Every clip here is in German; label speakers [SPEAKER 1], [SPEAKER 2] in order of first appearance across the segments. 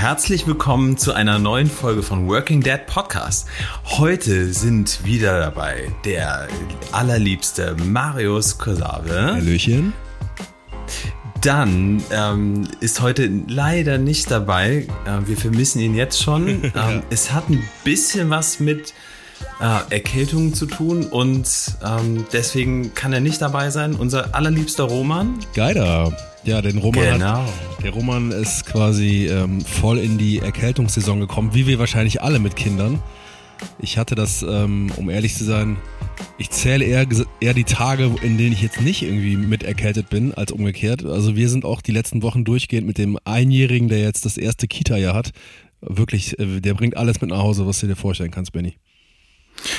[SPEAKER 1] Herzlich willkommen zu einer neuen Folge von Working Dad Podcast. Heute sind wieder dabei der allerliebste Marius Kosave.
[SPEAKER 2] Hallöchen.
[SPEAKER 1] Dann ähm, ist heute leider nicht dabei. Äh, wir vermissen ihn jetzt schon. ähm, es hat ein bisschen was mit äh, Erkältung zu tun und ähm, deswegen kann er nicht dabei sein. Unser allerliebster Roman.
[SPEAKER 2] Geider. Ja, den Roman
[SPEAKER 1] Genau.
[SPEAKER 2] hat, der Roman ist quasi ähm, voll in die Erkältungssaison gekommen, wie wir wahrscheinlich alle mit Kindern. Ich hatte das, ähm, um ehrlich zu sein, ich zähle eher, eher die Tage, in denen ich jetzt nicht irgendwie mit erkältet bin, als umgekehrt. Also wir sind auch die letzten Wochen durchgehend mit dem Einjährigen, der jetzt das erste Kita-Jahr hat. Wirklich, äh, der bringt alles mit nach Hause, was du dir vorstellen kannst, Benny.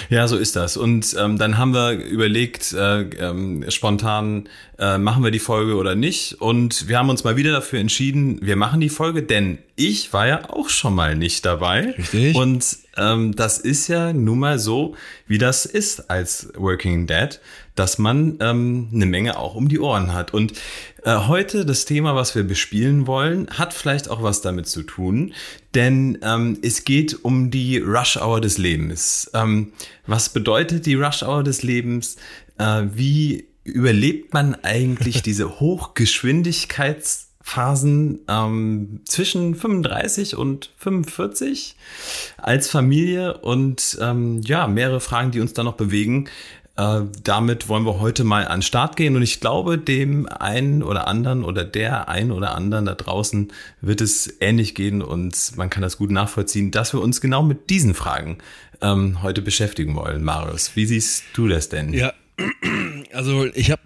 [SPEAKER 1] Ja, so ist das. Und ähm, dann haben wir überlegt, äh, ähm, spontan, äh, machen wir die Folge oder nicht. Und wir haben uns mal wieder dafür entschieden, wir machen die Folge, denn ich war ja auch schon mal nicht dabei.
[SPEAKER 2] Richtig.
[SPEAKER 1] Und ähm, das ist ja nun mal so, wie das ist als Working Dad, dass man ähm, eine Menge auch um die Ohren hat. Und äh, heute das Thema, was wir bespielen wollen, hat vielleicht auch was damit zu tun, denn ähm, es geht um die Rush Hour des Lebens. Ähm, was bedeutet die Rush Hour des Lebens? Äh, wie überlebt man eigentlich diese Hochgeschwindigkeitsphasen ähm, zwischen 35 und 45 als Familie und ähm, ja, mehrere Fragen, die uns da noch bewegen. Äh, damit wollen wir heute mal an den Start gehen und ich glaube, dem einen oder anderen oder der einen oder anderen da draußen wird es ähnlich gehen und man kann das gut nachvollziehen, dass wir uns genau mit diesen Fragen ähm, heute beschäftigen wollen. Marius, wie siehst du das denn?
[SPEAKER 2] Ja, also ich habe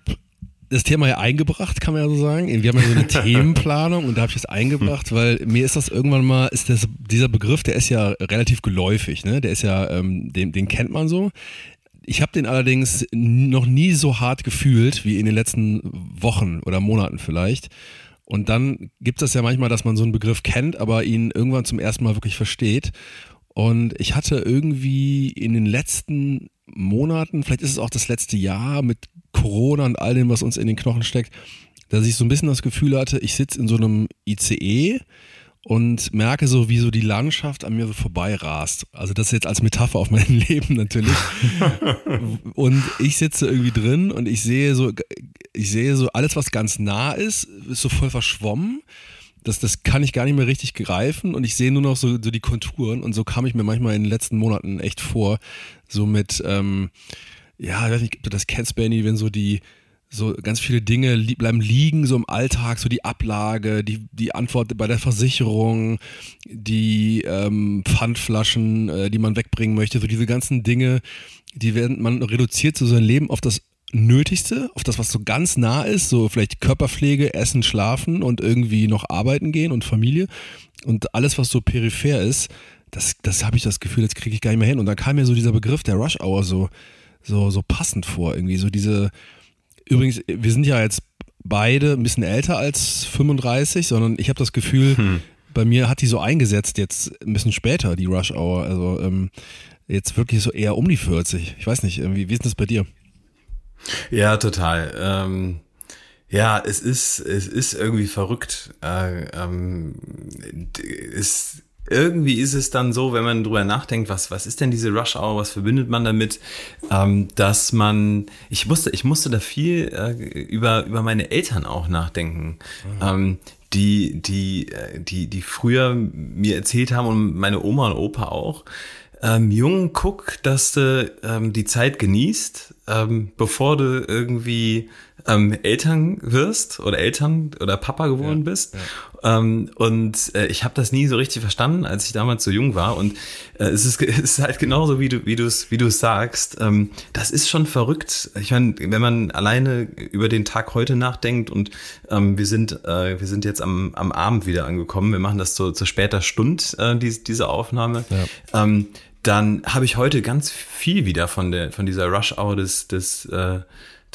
[SPEAKER 2] das Thema ja eingebracht, kann man ja so sagen. Wir haben ja so eine Themenplanung und da habe ich das eingebracht, weil mir ist das irgendwann mal, ist das, dieser Begriff, der ist ja relativ geläufig, ne? Der ist ja, ähm, den, den kennt man so. Ich habe den allerdings noch nie so hart gefühlt wie in den letzten Wochen oder Monaten vielleicht. Und dann gibt es das ja manchmal, dass man so einen Begriff kennt, aber ihn irgendwann zum ersten Mal wirklich versteht. Und ich hatte irgendwie in den letzten Monaten, vielleicht ist es auch das letzte Jahr mit Corona und all dem, was uns in den Knochen steckt, dass ich so ein bisschen das Gefühl hatte, ich sitze in so einem ICE und merke so, wie so die Landschaft an mir so vorbei rast. Also das jetzt als Metapher auf mein Leben natürlich. und ich sitze irgendwie drin und ich sehe so, ich sehe so alles, was ganz nah ist, ist so voll verschwommen. Das, das kann ich gar nicht mehr richtig greifen und ich sehe nur noch so, so die Konturen und so kam ich mir manchmal in den letzten Monaten echt vor, so mit, ähm, ja, ich weiß nicht, ob du das kennst, Benny, wenn so die, so ganz viele Dinge li bleiben liegen, so im Alltag, so die Ablage, die, die Antwort bei der Versicherung, die ähm, Pfandflaschen, äh, die man wegbringen möchte, so diese ganzen Dinge, die werden, man reduziert so sein Leben auf das Nötigste, auf das, was so ganz nah ist, so vielleicht Körperpflege, Essen, Schlafen und irgendwie noch arbeiten gehen und Familie. Und alles, was so peripher ist, das, das habe ich das Gefühl, jetzt kriege ich gar nicht mehr hin. Und dann kam mir so dieser Begriff der Rush Hour so, so, so passend vor, irgendwie. So diese, übrigens, wir sind ja jetzt beide ein bisschen älter als 35, sondern ich habe das Gefühl,
[SPEAKER 1] Hm.
[SPEAKER 2] bei mir hat die so eingesetzt, jetzt ein bisschen später, die Rush Hour. Also ähm, jetzt wirklich so eher um die 40. Ich weiß nicht, irgendwie, wie ist das bei dir?
[SPEAKER 1] Ja, total. Ähm, ja, es ist, es ist irgendwie verrückt. Äh, ähm, es, irgendwie ist es dann so, wenn man drüber nachdenkt, was, was ist denn diese Rush Hour, was verbindet man damit, ähm, dass man, ich musste, ich musste da viel äh, über, über meine Eltern auch nachdenken. Ähm, die, die, äh, die, die früher mir erzählt haben und meine Oma und Opa auch, ähm, Jungen, guck, dass du ähm, die Zeit genießt. Ähm, bevor du irgendwie ähm, Eltern wirst oder Eltern oder Papa geworden ja, bist. Ja. Ähm, und äh, ich habe das nie so richtig verstanden, als ich damals so jung war. Und äh, es, ist, es ist halt genauso, wie du wie du es wie du sagst. Ähm, das ist schon verrückt. Ich meine, wenn man alleine über den Tag heute nachdenkt und ähm, wir sind äh, wir sind jetzt am, am Abend wieder angekommen. Wir machen das zu, zu später Stunde äh, diese, diese Aufnahme. Ja. Ähm, dann habe ich heute ganz viel wieder von der von dieser Rush Hour des des äh,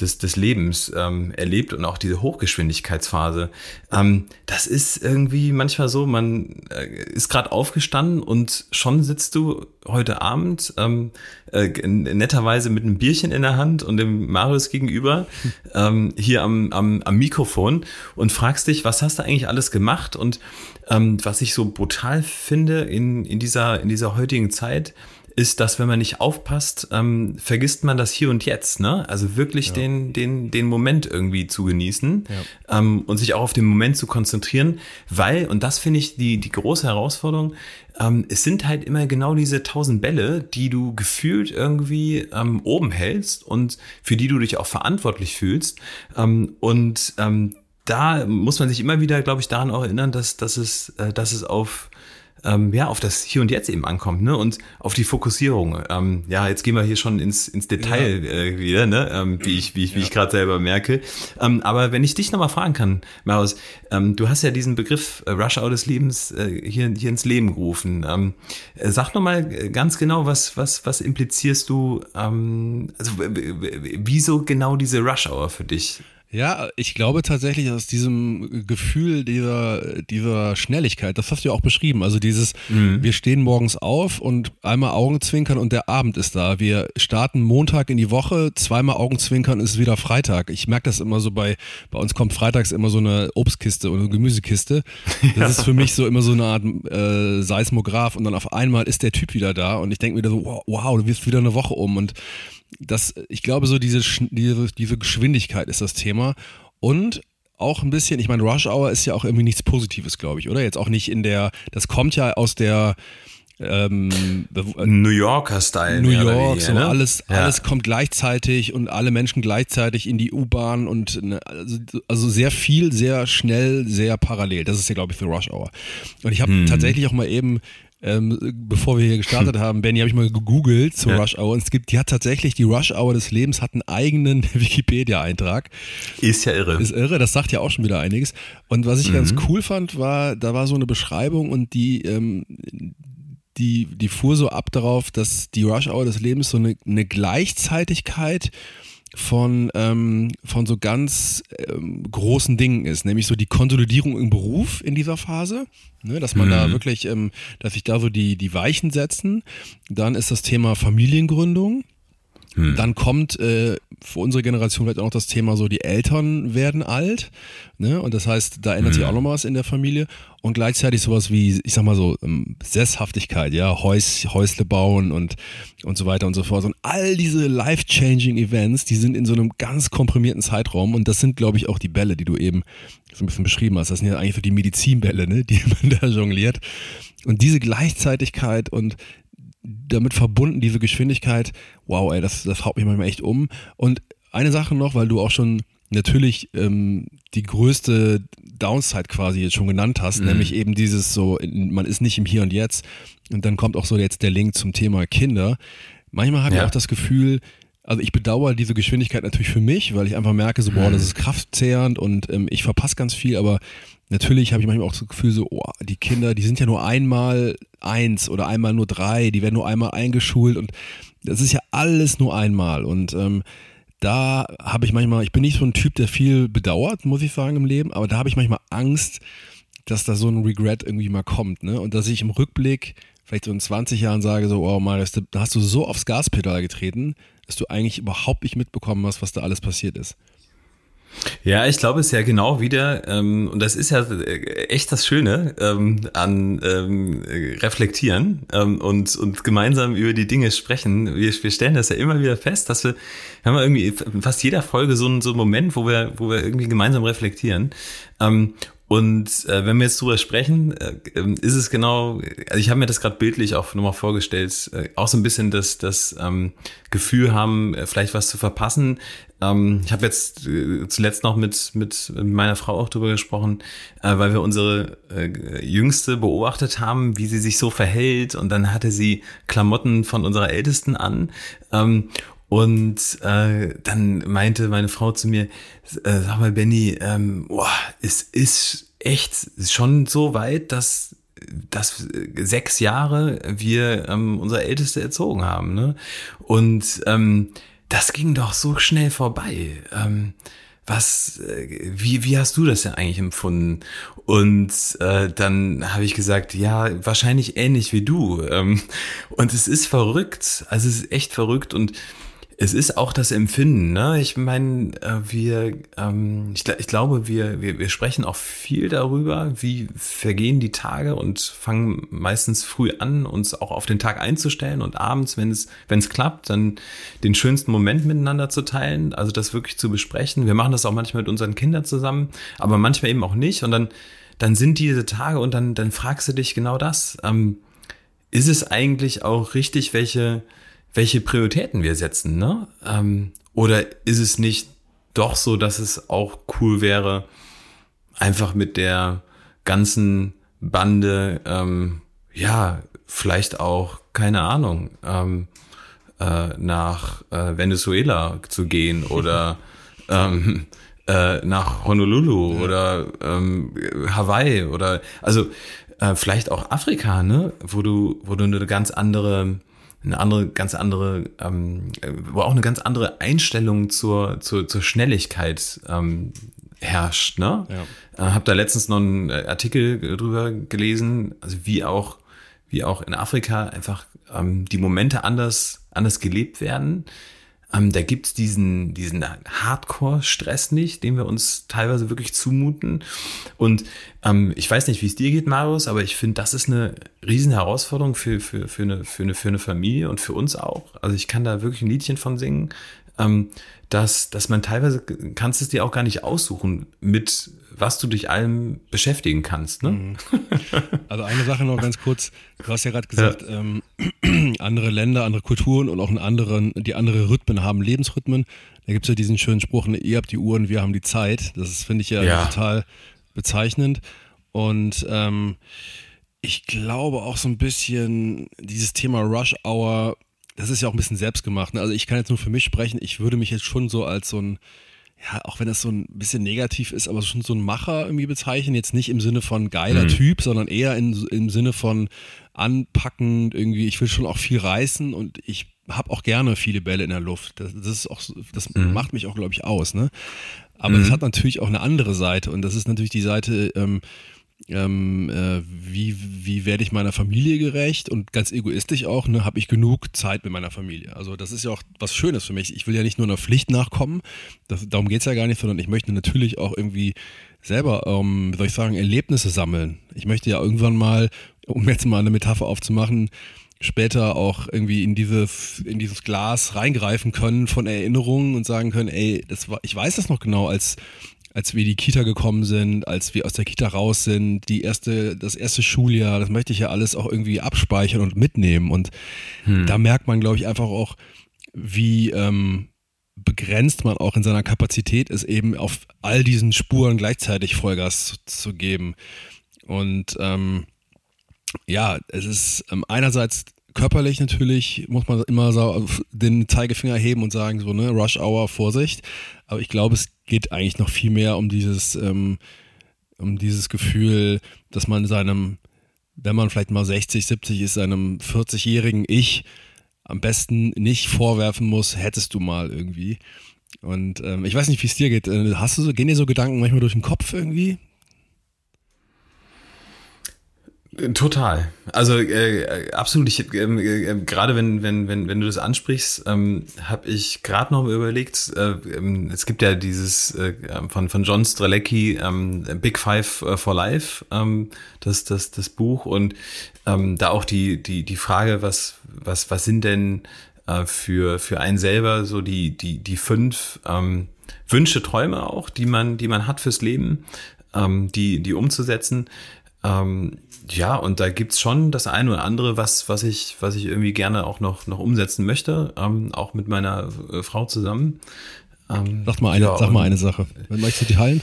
[SPEAKER 1] des, des Lebens ähm, erlebt und auch diese Hochgeschwindigkeitsphase. Ähm, das ist irgendwie manchmal so, man äh, ist gerade aufgestanden und schon sitzt du heute Abend ähm, äh, netterweise mit einem Bierchen in der Hand und dem Marius gegenüber ähm, hier am, am, am Mikrofon und fragst dich, was hast du eigentlich alles gemacht? Und ähm, was ich so brutal finde in, in, dieser, in dieser heutigen Zeit, ist, dass wenn man nicht aufpasst, ähm, vergisst man das hier und jetzt, ne? Also wirklich ja. den, den, den Moment irgendwie zu genießen ja. ähm, und sich auch auf den Moment zu konzentrieren, weil, und das finde ich die, die große Herausforderung, ähm, es sind halt immer genau diese tausend Bälle, die du gefühlt irgendwie ähm, oben hältst und für die du dich auch verantwortlich fühlst. Ähm, und ähm, da muss man sich immer wieder, glaube ich, daran auch erinnern, dass, dass, es, äh, dass es auf ähm, ja, auf das Hier und Jetzt eben ankommt, ne? Und auf die Fokussierung. Ähm, ja, jetzt gehen wir hier schon ins, ins Detail ja. äh, wieder, ne? Ähm, wie ich, wie ich, wie ich gerade selber merke. Ähm, aber wenn ich dich nochmal fragen kann, Marius, ähm, du hast ja diesen Begriff äh, Rush Hour des Lebens äh, hier, hier ins Leben gerufen. Ähm, äh, sag nochmal ganz genau, was, was, was implizierst du, ähm, also wieso genau diese Rush Hour für dich?
[SPEAKER 2] Ja, ich glaube tatsächlich aus diesem Gefühl dieser, dieser Schnelligkeit, das hast du ja auch beschrieben, also dieses, mhm. wir stehen morgens auf und einmal Augenzwinkern und der Abend ist da. Wir starten Montag in die Woche, zweimal Augenzwinkern ist wieder Freitag. Ich merke das immer so bei, bei uns kommt freitags immer so eine Obstkiste oder eine Gemüsekiste. Das ja. ist für mich so immer so eine Art äh, Seismograph und dann auf einmal ist der Typ wieder da und ich denke mir so, wow, wow, du wirst wieder eine Woche um und das, ich glaube, so diese, diese, diese Geschwindigkeit ist das Thema. Und auch ein bisschen, ich meine, Rush Hour ist ja auch irgendwie nichts Positives, glaube ich, oder? Jetzt auch nicht in der, das kommt ja aus der ähm,
[SPEAKER 1] New Yorker Style.
[SPEAKER 2] New York, so ne? alles, ja. alles kommt gleichzeitig und alle Menschen gleichzeitig in die U-Bahn und ne, also, also, sehr viel, sehr schnell, sehr parallel. Das ist ja, glaube ich, für Rush Hour. Und ich habe hm. tatsächlich auch mal eben ähm, bevor wir hier gestartet hm. haben, Benny, habe ich mal gegoogelt zur ja. Rush Hour und es gibt, die hat tatsächlich, die Rush Hour des Lebens hat einen eigenen Wikipedia-Eintrag.
[SPEAKER 1] Ist ja irre.
[SPEAKER 2] Ist irre, das sagt ja auch schon wieder einiges. Und was ich mhm. ganz cool fand, war, da war so eine Beschreibung und die, ähm, die, die fuhr so ab darauf, dass die Rush Hour des Lebens so eine, eine Gleichzeitigkeit von, ähm, von so ganz ähm, großen Dingen ist, nämlich so die Konsolidierung im Beruf in dieser Phase, ne, dass man mhm. da wirklich, ähm, dass sich da so die, die Weichen setzen. Dann ist das Thema Familiengründung. Hm. Dann kommt äh, für unsere Generation vielleicht auch noch das Thema so, die Eltern werden alt. Ne? Und das heißt, da ändert hm. sich auch noch was in der Familie. Und gleichzeitig sowas wie, ich sag mal so, ähm, Sesshaftigkeit, ja, Häus, Häusle bauen und, und so weiter und so fort. Und all diese life-changing Events, die sind in so einem ganz komprimierten Zeitraum. Und das sind, glaube ich, auch die Bälle, die du eben so ein bisschen beschrieben hast. Das sind ja eigentlich für die Medizinbälle, ne, die man da jongliert. Und diese Gleichzeitigkeit und damit verbunden, diese Geschwindigkeit, wow, ey, das, das haut mich manchmal echt um. Und eine Sache noch, weil du auch schon natürlich ähm, die größte Downside quasi jetzt schon genannt hast, mhm. nämlich eben dieses so, man ist nicht im Hier und Jetzt. Und dann kommt auch so jetzt der Link zum Thema Kinder. Manchmal habe ja. ich auch das Gefühl, also ich bedauere diese Geschwindigkeit natürlich für mich, weil ich einfach merke, so, boah, das mhm. ist kraftzehrend und ähm, ich verpasse ganz viel, aber natürlich habe ich manchmal auch das Gefühl, so, oh, die Kinder, die sind ja nur einmal eins oder einmal nur drei, die werden nur einmal eingeschult und das ist ja alles nur einmal. Und ähm, da habe ich manchmal, ich bin nicht so ein Typ, der viel bedauert, muss ich sagen, im Leben, aber da habe ich manchmal Angst, dass da so ein Regret irgendwie mal kommt, ne? Und dass ich im Rückblick vielleicht so in 20 Jahren sage, so, oh Marius, da hast du so aufs Gaspedal getreten, dass du eigentlich überhaupt nicht mitbekommen hast, was da alles passiert ist.
[SPEAKER 1] Ja, ich glaube, es ja genau wieder, ähm, und das ist ja äh, echt das Schöne ähm, an ähm, Reflektieren ähm, und, und gemeinsam über die Dinge sprechen. Wir, wir stellen das ja immer wieder fest, dass wir, wir haben irgendwie in fast jeder Folge so einen, so einen Moment, wo wir, wo wir irgendwie gemeinsam reflektieren. Ähm, Und äh, wenn wir jetzt drüber sprechen, äh, ist es genau, also ich habe mir das gerade bildlich auch nochmal vorgestellt, äh, auch so ein bisschen das, das ähm, Gefühl haben, äh, vielleicht was zu verpassen. Ähm, ich habe jetzt äh, zuletzt noch mit, mit meiner Frau auch drüber gesprochen, äh, weil wir unsere äh, Jüngste beobachtet haben, wie sie sich so verhält. Und dann hatte sie Klamotten von unserer Ältesten an. Ähm, und äh, dann meinte meine Frau zu mir, äh, sag mal, Benny, ähm, boah, es ist echt schon so weit, dass dass sechs Jahre wir ähm, unser Älteste erzogen haben. Ne? Und ähm, das ging doch so schnell vorbei. Ähm, was, äh, wie, wie hast du das denn eigentlich empfunden? Und äh, dann habe ich gesagt, ja, wahrscheinlich ähnlich wie du. Ähm, und es ist verrückt. Also es ist echt verrückt und es ist auch das Empfinden, ne? Ich meine, äh, wir, ähm, ich, ich glaube, wir, wir, wir sprechen auch viel darüber, wie vergehen die Tage und fangen meistens früh an, uns auch auf den Tag einzustellen und abends, wenn es, wenn es klappt, dann den schönsten Moment miteinander zu teilen, also das wirklich zu besprechen. Wir machen das auch manchmal mit unseren Kindern zusammen, aber manchmal eben auch nicht. Und dann, dann sind diese Tage und dann, dann fragst du dich genau das. Ähm, ist es eigentlich auch richtig, welche welche Prioritäten wir setzen, ne? Ähm, oder ist es nicht doch so, dass es auch cool wäre, einfach mit der ganzen Bande, ähm, ja, vielleicht auch, keine Ahnung, ähm, äh, nach äh, Venezuela zu gehen oder ähm, äh, nach Honolulu ja. oder ähm, Hawaii oder also äh, vielleicht auch Afrika, ne, wo du, wo du eine ganz andere eine andere, ganz andere, ähm, wo auch eine ganz andere Einstellung zur, zur, zur Schnelligkeit ähm, herrscht. Ne? Ja. Äh, hab da letztens noch einen äh, Artikel drüber gelesen, also wie auch, wie auch in Afrika einfach ähm, die Momente anders, anders gelebt werden. Ähm, da gibt's diesen, diesen Hardcore-Stress nicht, den wir uns teilweise wirklich zumuten. Und ähm, ich weiß nicht, wie es dir geht, Marius, aber ich finde, das ist eine riesen Herausforderung für, für, für, eine, für, eine, für eine Familie und für uns auch. Also ich kann da wirklich ein Liedchen von singen. Ähm, dass, dass man teilweise kannst es dir auch gar nicht aussuchen, mit was du dich allem beschäftigen kannst. Ne? Mhm.
[SPEAKER 2] Also eine Sache noch ganz kurz. Du hast ja gerade gesagt, ja. Ähm, andere Länder, andere Kulturen und auch einen anderen, die andere Rhythmen haben, Lebensrhythmen. Da gibt es ja diesen schönen Spruch, ne, ihr habt die Uhren, wir haben die Zeit. Das finde ich ja, ja, total bezeichnend. Und ähm, ich glaube auch so ein bisschen dieses Thema Rush Hour das ist ja auch ein bisschen selbstgemacht. Ne? Also ich kann jetzt nur für mich sprechen. Ich würde mich jetzt schon so als so ein, ja, auch wenn das so ein bisschen negativ ist, aber schon so ein Macher irgendwie bezeichnen. Jetzt nicht im Sinne von geiler mhm. Typ, sondern eher in, im Sinne von anpackend irgendwie. Ich will schon auch viel reißen und ich habe auch gerne viele Bälle in der Luft. Das, das ist auch, das mhm. macht mich auch, glaube ich, aus. Ne? Aber es mhm. hat natürlich auch eine andere Seite und das ist natürlich die Seite, ähm, ähm, äh, wie, wie werde ich meiner Familie gerecht und ganz egoistisch auch, ne, habe ich genug Zeit mit meiner Familie. Also das ist ja auch was Schönes für mich. Ich will ja nicht nur einer Pflicht nachkommen, das, darum geht es ja gar nicht, sondern ich möchte natürlich auch irgendwie selber, ähm, soll ich sagen, Erlebnisse sammeln. Ich möchte ja irgendwann mal, um jetzt mal eine Metapher aufzumachen, später auch irgendwie in dieses, in dieses Glas reingreifen können von Erinnerungen und sagen können, ey, das war, ich weiß das noch genau, als als wir die Kita gekommen sind, als wir aus der Kita raus sind, die erste, das erste Schuljahr, das möchte ich ja alles auch irgendwie abspeichern und mitnehmen. Und hm. da merkt man, glaube ich, einfach auch, wie ähm, begrenzt man auch in seiner Kapazität ist, eben auf all diesen Spuren gleichzeitig Vollgas zu, zu geben. Und ähm, ja, es ist ähm, einerseits körperlich natürlich muss man immer so den Zeigefinger heben und sagen, so, ne, Rush Hour, Vorsicht. Aber ich glaube, es geht eigentlich noch viel mehr um dieses, ähm, um dieses Gefühl, dass man seinem, wenn man vielleicht mal 60, 70 ist, seinem 40-jährigen Ich am besten nicht vorwerfen muss, hättest du mal irgendwie. Und ähm, ich weiß nicht, wie es dir geht. Äh, hast du so, gehen dir so Gedanken manchmal durch den Kopf irgendwie?
[SPEAKER 1] Total. Also äh, absolut. Ich, ähm, äh, gerade wenn wenn wenn wenn du das ansprichst, ähm, habe ich gerade noch überlegt. Äh, ähm, es gibt ja dieses äh, von von John Strelecki ähm, Big Five äh, for Life, ähm, das das das Buch und ähm, da auch die die die Frage, was was was sind denn äh, für für einen selber so die die die fünf ähm, Wünsche, Träume auch, die man die man hat fürs Leben ähm, die, die umzusetzen. Ähm, ja, und da gibt's schon das eine oder andere, was, was ich, was ich irgendwie gerne auch noch, noch umsetzen möchte, ähm, auch mit meiner äh, Frau zusammen.
[SPEAKER 2] Ähm, sag mal eine, ja, sag mal eine Sache. Möchtest du die heilen?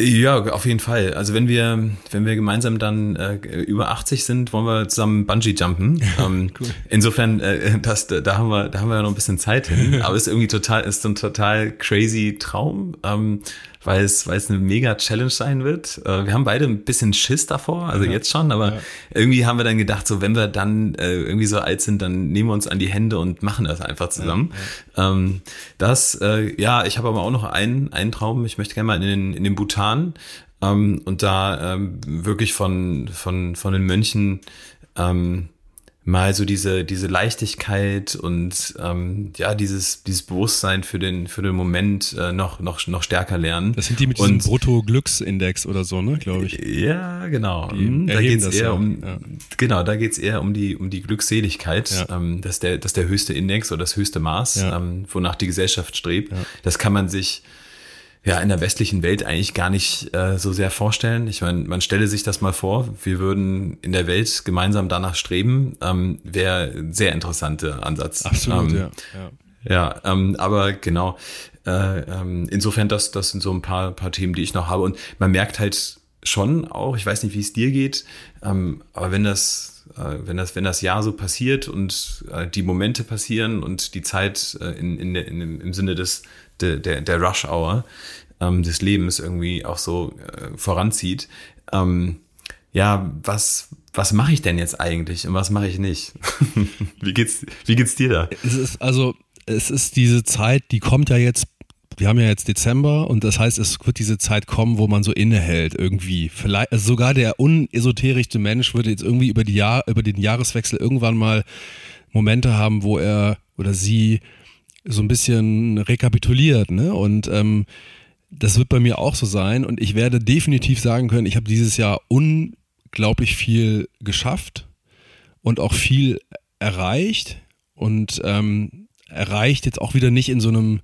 [SPEAKER 1] Ja, auf jeden Fall. Also wenn wir, wenn wir gemeinsam dann äh, über 80 sind, wollen wir zusammen Bungee jumpen. Ähm, cool. Insofern, äh, das, da haben wir, da haben wir ja noch ein bisschen Zeit hin. Aber es ist irgendwie total, ist ein total crazy Traum. Ähm, weil es, weil es eine mega Challenge sein wird. Äh, wir haben beide ein bisschen Schiss davor, also ja. jetzt schon, aber ja. irgendwie haben wir dann gedacht, so wenn wir dann äh, irgendwie so alt sind, dann nehmen wir uns an die Hände und machen das einfach zusammen. Ja, ähm, das, äh, ja, ich habe aber auch noch einen, einen Traum. Ich möchte gerne mal in den, in den Bhutan ähm, und da ähm, wirklich von, von, von den Mönchen ähm, mal so diese, diese Leichtigkeit und ähm, ja, dieses, dieses Bewusstsein für den, für den Moment äh, noch, noch, noch stärker lernen.
[SPEAKER 2] Das sind die mit diesem Brutto-Glücksindex oder so, ne, glaube ich.
[SPEAKER 1] Ja, genau. Die mhm, da geht's eher ja. um, ja. genau, da geht's eher um die, um die Glückseligkeit. Ja. Ähm, das, ist der, das ist der höchste Index oder das höchste Maß, ähm, wonach die Gesellschaft strebt. Das kann man sich ja in der westlichen Welt eigentlich gar nicht äh, so sehr vorstellen. Ich meine, man stelle sich das mal vor, wir würden in der Welt gemeinsam danach streben, ähm, wäre ein sehr interessanter Ansatz.
[SPEAKER 2] Absolut,
[SPEAKER 1] ähm,
[SPEAKER 2] ja.
[SPEAKER 1] Ja, ja ähm, aber genau. Äh, ähm, insofern, das, das sind so ein paar, paar Themen, die ich noch habe. Und man merkt halt schon auch, ich weiß nicht, wie es dir geht, ähm, aber wenn das äh, wenn das, wenn das Jahr so passiert und äh, die Momente passieren und die Zeit äh, in, in, in, im Sinne des, der, der, der Rush Hour ähm, des Lebens irgendwie auch so äh, voranzieht. Ähm, ja, was, was mache ich denn jetzt eigentlich und was mache ich nicht? wie geht's, wie geht's dir da?
[SPEAKER 2] Es ist also, es ist diese Zeit, die kommt ja jetzt wir haben ja jetzt Dezember und das heißt, es wird diese Zeit kommen, wo man so innehält irgendwie. Vielleicht also sogar der unesoterischste Mensch würde jetzt irgendwie über die Jahr über den Jahreswechsel irgendwann mal Momente haben, wo er oder sie so ein bisschen rekapituliert, ne? Und ähm, das wird bei mir auch so sein und ich werde definitiv sagen können, ich habe dieses Jahr unglaublich viel geschafft und auch viel erreicht und ähm, erreicht jetzt auch wieder nicht in so einem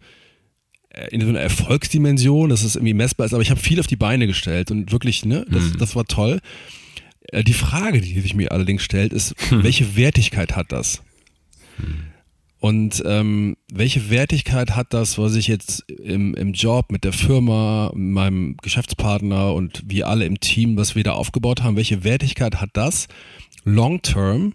[SPEAKER 2] äh, in so einer Erfolgsdimension, dass es irgendwie messbar ist, aber ich habe viel auf die Beine gestellt und wirklich, ne, das, mhm. das war toll. Äh, die Frage, die sich mir allerdings stellt, ist, hm. welche Wertigkeit hat das? Hm. Und ähm, welche Wertigkeit hat das, was ich jetzt im, im Job mit der Firma, meinem Geschäftspartner und wir alle im Team, was wir da aufgebaut haben, welche Wertigkeit hat das long term?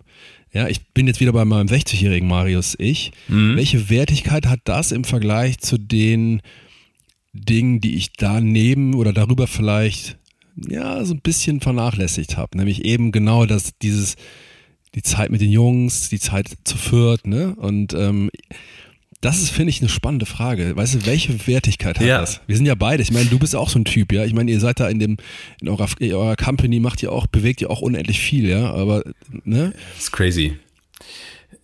[SPEAKER 2] Ja, ich bin jetzt wieder bei meinem 60-jährigen Marius ich. Mhm. Welche Wertigkeit hat das im Vergleich zu den Dingen, die ich daneben oder darüber vielleicht ja so ein bisschen vernachlässigt habe? Nämlich eben genau das, dieses die Zeit mit den Jungs, die Zeit zu Fürth, ne? Und ähm, das ist, finde ich, eine spannende Frage. Weißt du, welche Wertigkeit hat ja. das? Wir sind ja beide. Ich meine, du bist auch so ein Typ, ja. Ich meine, ihr seid da in dem, in eurer, in eurer Company macht ihr auch, bewegt ihr auch unendlich viel, ja. Aber, ne?
[SPEAKER 1] Das ist crazy.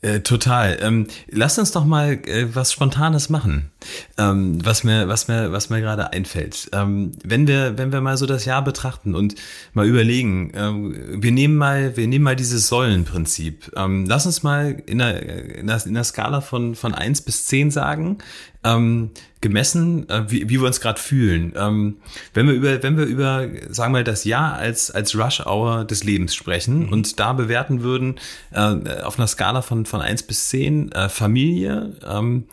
[SPEAKER 1] Äh, total. Ähm, lasst uns doch mal äh, was Spontanes machen, ähm, was mir, was mir, was mir gerade einfällt. Ähm, wenn wir, wenn wir mal so das Jahr betrachten und mal überlegen, ähm, wir nehmen mal, wir nehmen mal dieses Säulenprinzip. Ähm, lass uns mal in der, in der, in der Skala von von eins bis zehn sagen, ähm, gemessen, äh, wie, wie wir uns gerade fühlen. Ähm, wenn wir über, wenn wir über, sagen wir, das Jahr als als Rush Hour des Lebens sprechen mhm. und da bewerten würden äh, auf einer Skala von von eins bis zehn äh, Familie, ähm,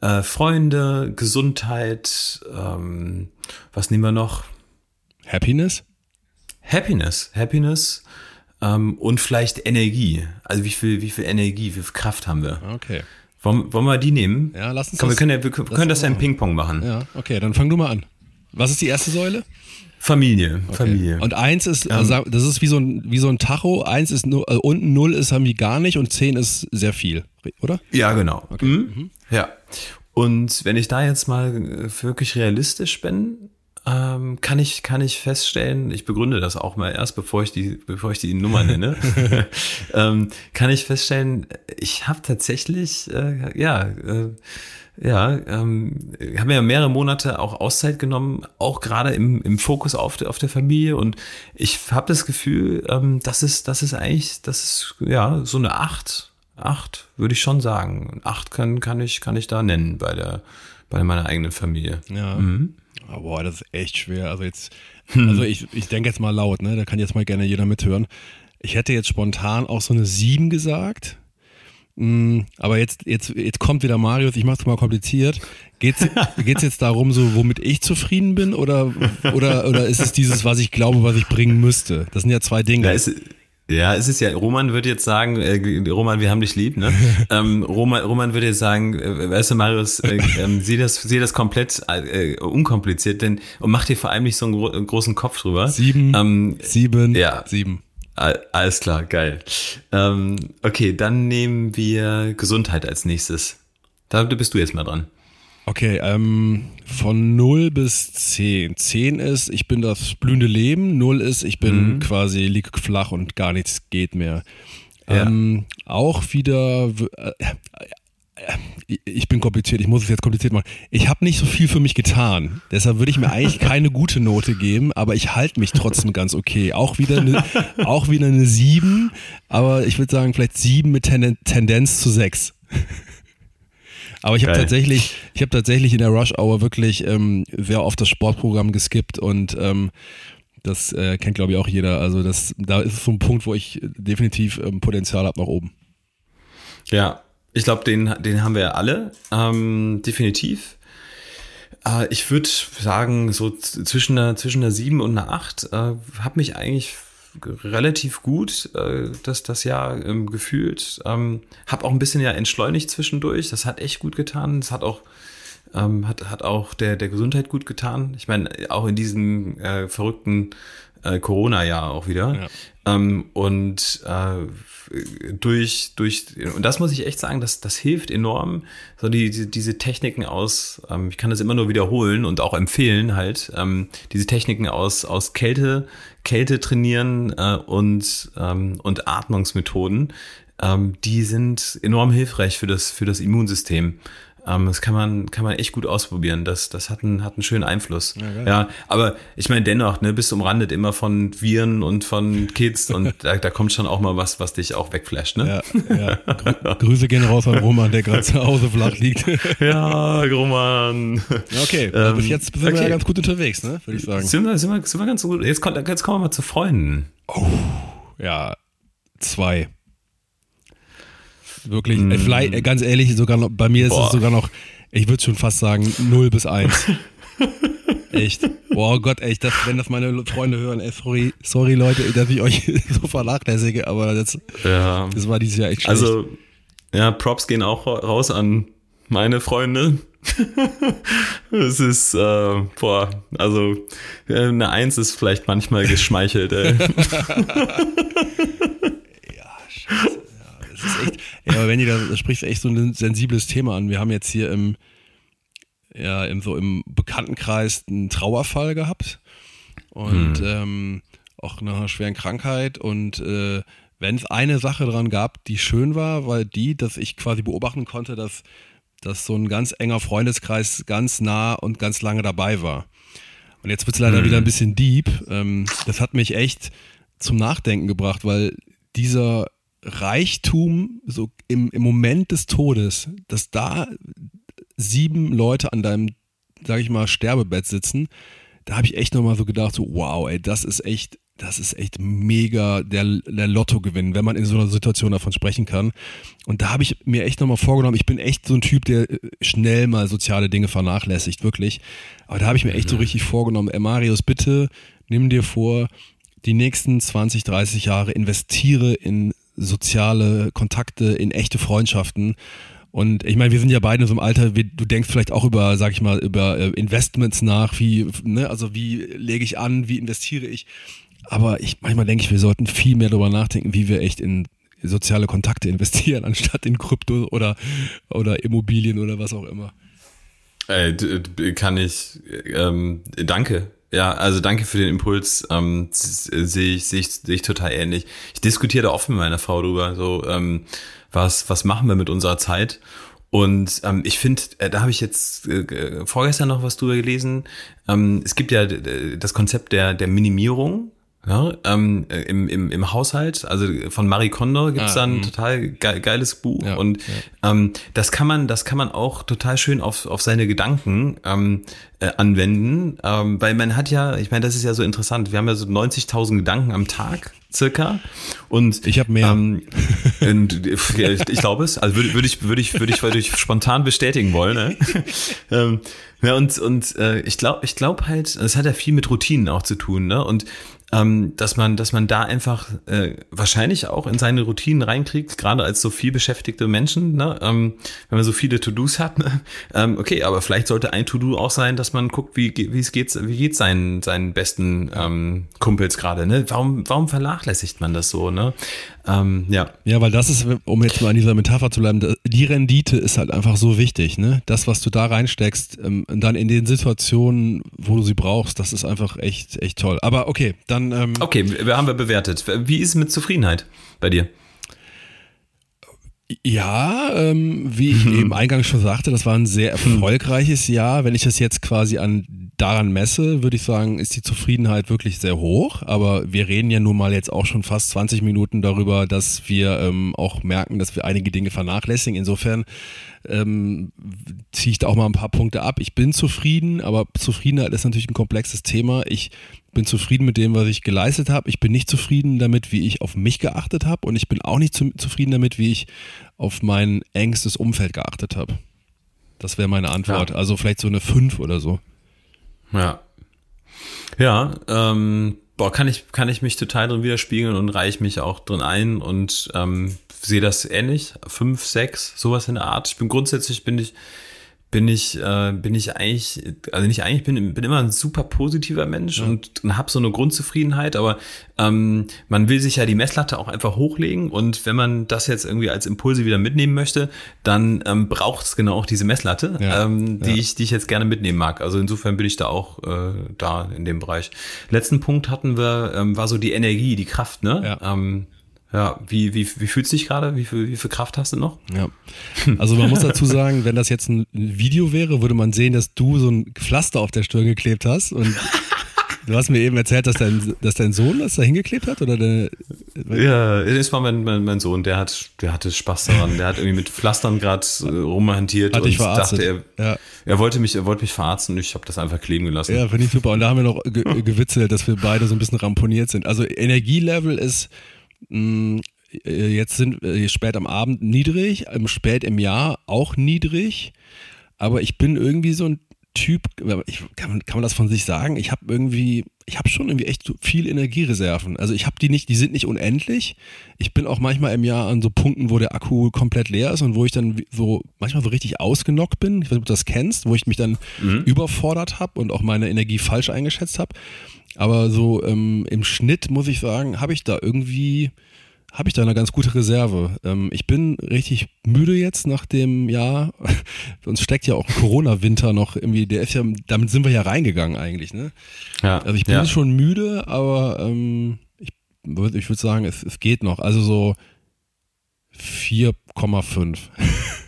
[SPEAKER 1] äh, Freunde, Gesundheit, ähm, was nehmen wir noch?
[SPEAKER 2] Happiness.
[SPEAKER 1] Happiness, Happiness ähm, und vielleicht Energie. Also wie viel, wie viel Energie, wie viel Kraft haben wir?
[SPEAKER 2] Okay.
[SPEAKER 1] Wollen, wollen wir die nehmen?
[SPEAKER 2] Ja, lass uns
[SPEAKER 1] Komm, das, wir können, ja, wir können das ja im Ping-Pong machen.
[SPEAKER 2] Ja, okay, dann fang du mal an. Was ist die erste Säule?
[SPEAKER 1] Familie, okay. Familie.
[SPEAKER 2] Und eins ist, ähm, also das ist wie so ein, wie so ein Tacho. Eins ist nur, äh, unten null ist haben die gar nicht und zehn ist sehr viel, oder?
[SPEAKER 1] Ja, genau. Okay. Mhm. Mhm. Ja. Und wenn ich da jetzt mal äh, wirklich realistisch bin, ähm, kann ich kann ich feststellen, ich begründe das auch mal erst, bevor ich die bevor ich die Nummer nenne, ähm, kann ich feststellen, ich habe tatsächlich äh, ja äh, ja ähm, haben ja mehrere Monate auch Auszeit genommen, auch gerade im, im Fokus auf der auf der Familie. Und ich habe das Gefühl, ähm, das ist das ist eigentlich das ist ja so eine acht acht würde ich schon sagen. Acht kann kann ich kann ich da nennen bei der bei meiner eigenen Familie.
[SPEAKER 2] Ja. Mhm. Oh, boah, das ist echt schwer. Also jetzt Hm. Also ich, ich denke jetzt mal laut, ne? Da kann jetzt mal gerne jeder mithören. Ich hätte jetzt spontan auch so eine 7 gesagt. Mm, aber jetzt, jetzt, jetzt kommt wieder Marius, ich mach's mal kompliziert. Geht's, geht's jetzt darum, so, womit ich zufrieden bin oder, oder, oder ist es dieses, was ich glaube, was ich bringen müsste? Das sind ja zwei Dinge.
[SPEAKER 1] Ja, es, ja, es ist ja, Roman würde jetzt sagen, äh, Roman, wir haben dich lieb, ne? ähm, Roman, Roman würde jetzt sagen, äh, weißt du, Marius, äh, äh, sieh das, sieh das komplett äh, unkompliziert, denn und mach dir vor allem nicht so einen, gro großen Kopf drüber.
[SPEAKER 2] Sieben, ähm, sieben, ja. sieben.
[SPEAKER 1] Alles klar, geil. Ähm, okay, dann nehmen wir Gesundheit als nächstes. Da bist du jetzt mal dran.
[SPEAKER 2] Okay, ähm, von 0 bis 10. 10 ist, ich bin das blühende Leben. 0 ist, ich bin mhm. quasi lieg flach und gar nichts geht mehr. Ja. Ähm, auch wieder, äh, ich bin kompliziert, ich muss es jetzt kompliziert machen. Ich habe nicht so viel für mich getan. Deshalb würde ich mir eigentlich keine gute Note geben, aber ich halte mich trotzdem ganz okay. Auch wieder eine, auch wieder eine 7, aber ich würde sagen, vielleicht 7 mit Tendenz zu 6. Aber ich habe tatsächlich, ich habe tatsächlich in der Rush Hour wirklich ähm, sehr oft das Sportprogramm geskippt und ähm, das äh, kennt glaube ich auch jeder. Also das, da ist so ein Punkt, wo ich definitiv ähm, Potenzial habe nach oben.
[SPEAKER 1] Ja, ich glaube, den, den haben wir alle, ähm, definitiv. Äh, ich würde sagen, so zwischen einer, zwischen einer 7 und einer 8 äh, habe mich eigentlich relativ gut äh, das, das Jahr ähm, gefühlt. Ähm, habe auch ein bisschen ja entschleunigt zwischendurch. Das hat echt gut getan. Das hat auch ähm, hat, hat auch der, der Gesundheit gut getan. Ich meine, auch in diesem äh, verrückten äh, Corona-Jahr auch wieder. Ja. Ähm, und äh, durch, durch, und das muss ich echt sagen, das, das hilft enorm, so die, die diese Techniken aus, ähm, ich kann das immer nur wiederholen und auch empfehlen halt, ähm, diese Techniken aus, aus Kälte, Kälte trainieren äh, und, ähm, und Atmungsmethoden, ähm, die sind enorm hilfreich für das, für das Immunsystem. Ähm, das kann man, kann man echt gut ausprobieren. Das, das hat einen, hat einen schönen Einfluss. Ja, ja aber ich meine, dennoch, ne, bist du umrandet immer von Viren und von Kids und da, da kommt schon auch mal was, was dich auch wegflasht, ne?
[SPEAKER 2] Ja, ja. Grü Grüße gehen raus an Roman, der gerade zu Hause flach liegt.
[SPEAKER 1] ja, Roman.
[SPEAKER 2] Okay, ähm, bis jetzt sind okay. wir ja ganz gut unterwegs, ne, würde ich sagen.
[SPEAKER 1] Sind wir, sind wir, sind wir ganz gut. Jetzt, jetzt kommen wir mal zu Freunden.
[SPEAKER 2] Oh, ja, zwei. Wirklich, mm. vielleicht, äh, ganz ehrlich, sogar noch, bei mir ist Boah. es sogar noch, ich würde schon fast sagen, 0 bis 1. echt. Boah Gott, echt, das, wenn das meine Freunde hören, ey, sorry, sorry Leute, dass ich euch so vernachlässige, aber das, ja. das war dieses Jahr echt schlecht.
[SPEAKER 1] Also, ja, Props gehen auch raus an meine Freunde. Es ist, äh, boah, also eine Eins ist vielleicht manchmal geschmeichelt, ey. ja,
[SPEAKER 2] scheiße. Das ist echt, ja, aber wenn ihr da, das spricht echt so ein sensibles Thema an. Wir haben jetzt hier im, ja, im, so im Bekanntenkreis einen Trauerfall gehabt und hm. ähm, auch nach einer schweren Krankheit und äh, wenn es eine Sache dran gab, die schön war, war die, dass ich quasi beobachten konnte, dass, dass so ein ganz enger Freundeskreis ganz nah und ganz lange dabei war. Und jetzt wird es leider hm. wieder ein bisschen deep. Ähm, das hat mich echt zum Nachdenken gebracht, weil dieser Reichtum so im, im Moment des Todes, dass da sieben Leute an deinem, sag ich mal, Sterbebett sitzen, da habe ich echt nochmal so gedacht, so, wow, ey, das ist echt, das ist echt mega der, der Lottogewinn, wenn man in so einer Situation davon sprechen kann. Und da habe ich mir echt nochmal vorgenommen, ich bin echt so ein Typ, der äh, schnell mal soziale Dinge vernachlässigt, wirklich. Aber da habe ich mir echt so mhm. richtig vorgenommen, ey Marius, bitte nimm dir vor, die nächsten 20, 30 Jahre investiere in soziale Kontakte, in echte Freundschaften. Und ich meine, wir sind ja beide in so einem Alter, wie, du denkst vielleicht auch über, sag ich mal, über äh, Investments nach, wie, ne, also wie lege ich an, wie investiere ich. Aber ich manchmal denke ich, wir sollten viel mehr darüber nachdenken, wie wir echt in soziale Kontakte investieren, anstatt in Krypto oder, oder Immobilien oder was auch immer.
[SPEAKER 1] Ey, kann ich, ähm, danke. Ja, also danke für den Impuls. Ähm, sehe ich, sehe ich, sehe ich total ähnlich. Ich diskutiere da oft mit meiner Frau drüber, so ähm, was, was machen wir mit unserer Zeit? Und ähm, ich finde, äh, da habe ich jetzt äh, vorgestern noch was drüber gelesen. Ähm, es gibt ja das Konzept der, der Minimierung. Ja, ähm, im, im, Im Haushalt, also von Marie Kondo gibt's ah, da ein mh. total ge geiles Buch ja, und ja. Ähm, das kann man, das kann man auch total schön auf, auf seine Gedanken ähm, äh, anwenden, ähm, weil man hat ja, ich meine, das ist ja so interessant, wir haben ja so 90.000 Gedanken am Tag circa und
[SPEAKER 2] ich habe mehr.
[SPEAKER 1] Ähm, und, ich glaube es, also würde, würde ich würde ich würde ich würde ich spontan bestätigen wollen. Ne? ähm, ja und und äh, ich glaube ich glaube halt, es hat ja viel mit Routinen auch zu tun, ne? Und ähm, dass man, dass man da einfach äh, wahrscheinlich auch in seine Routinen reinkriegt, gerade als so viel beschäftigte Menschen, ne? ähm, wenn man so viele To-Dos hat. Ne? Ähm, okay, aber vielleicht sollte ein To-Do auch sein, dass man guckt, wie, wie es geht, wie geht's seinen, seinen besten ähm, Kumpels gerade. Ne? Warum, warum vernachlässigt man das so? Ne? Ähm, ja.
[SPEAKER 2] Ja, weil das ist, um jetzt mal an dieser Metapher zu bleiben, die Rendite ist halt einfach so wichtig. Ne? Das, was du da reinsteckst, ähm, dann in den Situationen, wo du sie brauchst, das ist einfach echt, echt toll. Aber okay, dann. Ähm,
[SPEAKER 1] okay, wir haben wir bewertet. Wie ist es mit Zufriedenheit bei dir?
[SPEAKER 2] Ja, ähm, wie ich eben eingangs schon sagte, das war ein sehr erfolgreiches Jahr. Wenn ich das jetzt quasi an daran messe, würde ich sagen, ist die Zufriedenheit wirklich sehr hoch. Aber wir reden ja nun mal jetzt auch schon fast 20 Minuten darüber, dass wir ähm, auch merken, dass wir einige Dinge vernachlässigen. Insofern ähm, ziehe ich da auch mal ein paar Punkte ab. Ich bin zufrieden, aber Zufriedenheit ist natürlich ein komplexes Thema. Ich bin zufrieden mit dem, was ich geleistet habe. Ich bin nicht zufrieden damit, wie ich auf mich geachtet habe. Und ich bin auch nicht zu, zufrieden damit, wie ich auf mein engstes Umfeld geachtet habe. Das wäre meine Antwort. Ja. Also vielleicht so eine 5 oder so.
[SPEAKER 1] Ja. Ja, ähm, boah, kann ich, kann ich mich total drin widerspiegeln und reiche mich auch drin ein und ähm, sehe das ähnlich. Fünf, sechs, sowas in der Art. Ich bin grundsätzlich bin ich bin ich, äh, bin ich eigentlich, also nicht eigentlich, bin, bin immer ein super positiver Mensch ja. und, und habe so eine Grundzufriedenheit, aber ähm, man will sich ja die Messlatte auch einfach hochlegen und wenn man das jetzt irgendwie als Impulse wieder mitnehmen möchte, dann ähm, braucht es genau auch diese Messlatte, ja. Ähm, die, ja. ich, die ich jetzt gerne mitnehmen mag. Also insofern bin ich da auch äh, da in dem Bereich. Letzten Punkt hatten wir, ähm, war so die Energie, die Kraft, ne? Ja. Ähm, ja, wie, wie, wie fühlst du dich gerade? Wie viel, wie viel Kraft hast du noch?
[SPEAKER 2] Ja. Also man muss dazu sagen, wenn das jetzt ein Video wäre, würde man sehen, dass du so ein Pflaster auf der Stirn geklebt hast und Du hast mir eben erzählt, dass dein, dass dein Sohn das da hingeklebt hat? Oder deine,
[SPEAKER 1] ja, das war mein, mein, mein Sohn, der hat, der hatte Spaß daran. Der hat irgendwie mit Pflastern gerade äh, rumhantiert
[SPEAKER 2] hat
[SPEAKER 1] und
[SPEAKER 2] dachte,
[SPEAKER 1] er, ja. er wollte mich, er wollte mich verarzten und ich habe das einfach kleben gelassen.
[SPEAKER 2] Ja, finde ich super. Und da haben wir noch ge gewitzelt, dass wir beide so ein bisschen ramponiert sind. Also Energielevel ist jetzt sind äh, spät am Abend niedrig, spät im Jahr auch niedrig, aber ich bin irgendwie so ein Typ, ich, kann, man, kann man das von sich sagen? Ich habe irgendwie, ich habe schon irgendwie echt viel Energiereserven. Also ich habe die nicht, die sind nicht unendlich. Ich bin auch manchmal im Jahr an so Punkten, wo der Akku komplett leer ist und wo ich dann so manchmal so richtig ausgenockt bin. Ich weiß nicht, ob du das kennst, wo ich mich dann mhm. überfordert habe und auch meine Energie falsch eingeschätzt habe. Aber so ähm, im Schnitt muss ich sagen, habe ich da irgendwie habe ich da eine ganz gute Reserve. Ähm, ich bin richtig müde jetzt nach dem Jahr. Uns steckt ja auch Corona-Winter noch irgendwie, der ist ja, damit sind wir ja reingegangen eigentlich, ne? Ja. Also ich bin ja. schon müde, aber ähm, ich würde ich würd sagen, es, es geht noch. Also so 4,5.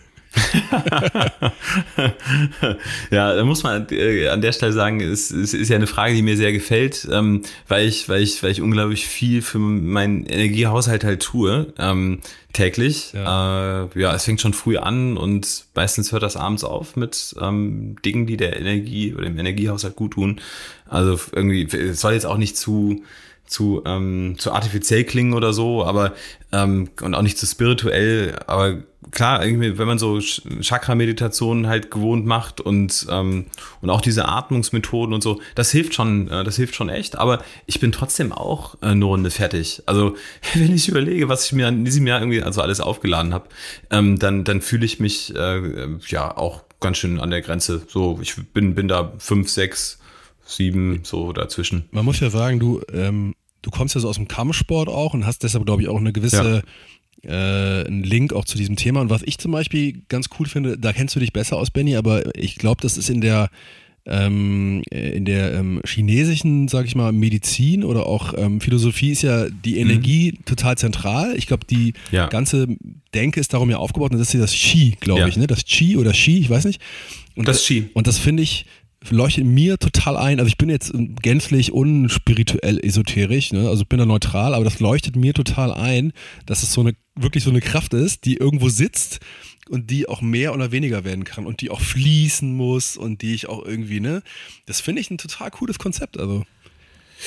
[SPEAKER 1] ja, da muss man äh, an der Stelle sagen, es, es, ist ja eine Frage, die mir sehr gefällt, ähm, weil ich, weil ich, weil ich unglaublich viel für meinen Energiehaushalt halt tue, ähm, täglich. Ja. Äh, ja, es fängt schon früh an und meistens hört das abends auf mit ähm, Dingen, die der Energie oder dem Energiehaushalt gut tun. Also irgendwie, es soll jetzt auch nicht zu zu, ähm, zu artifiziell klingen oder so, aber ähm, und auch nicht zu spirituell, aber klar, irgendwie, wenn man so Chakra-Meditationen halt gewohnt macht und, ähm, und auch diese Atmungsmethoden und so, das hilft schon, äh, das hilft schon echt, aber ich bin trotzdem auch äh, eine Runde fertig. Also, wenn ich überlege, was ich mir in diesem Jahr irgendwie also alles aufgeladen habe, ähm, dann, dann fühle ich mich äh, ja auch ganz schön an der Grenze. So, ich bin, bin da fünf, sechs, sieben, so dazwischen.
[SPEAKER 2] Man muss ja sagen, du, ähm, du kommst ja so aus dem Kampfsport auch und hast deshalb, glaube ich, auch eine gewisse ja. Äh, einen Link auch zu diesem Thema. Und was ich zum Beispiel ganz cool finde, da kennst du dich besser aus, Benny, aber ich glaube, das ist in der ähm, in der ähm, chinesischen, sag ich mal, Medizin oder auch ähm, Philosophie ist ja die mhm. Energie mhm. total zentral. Ich glaube, die ja. ganze Denke ist darum ja aufgebaut und das ist ja das Qi, glaube ja. ich, ne? Das Qi oder Qi, ich weiß nicht. Und
[SPEAKER 1] das Qi.
[SPEAKER 2] Und das finde ich leuchtet mir total ein. Also ich bin jetzt gänzlich unspirituell esoterisch, ne? also ich bin da neutral, aber das leuchtet mir total ein, dass es so eine wirklich so eine Kraft ist, die irgendwo sitzt und die auch mehr oder weniger werden kann und die auch fließen muss und die ich auch irgendwie, ne? Das finde ich ein total cooles Konzept, also.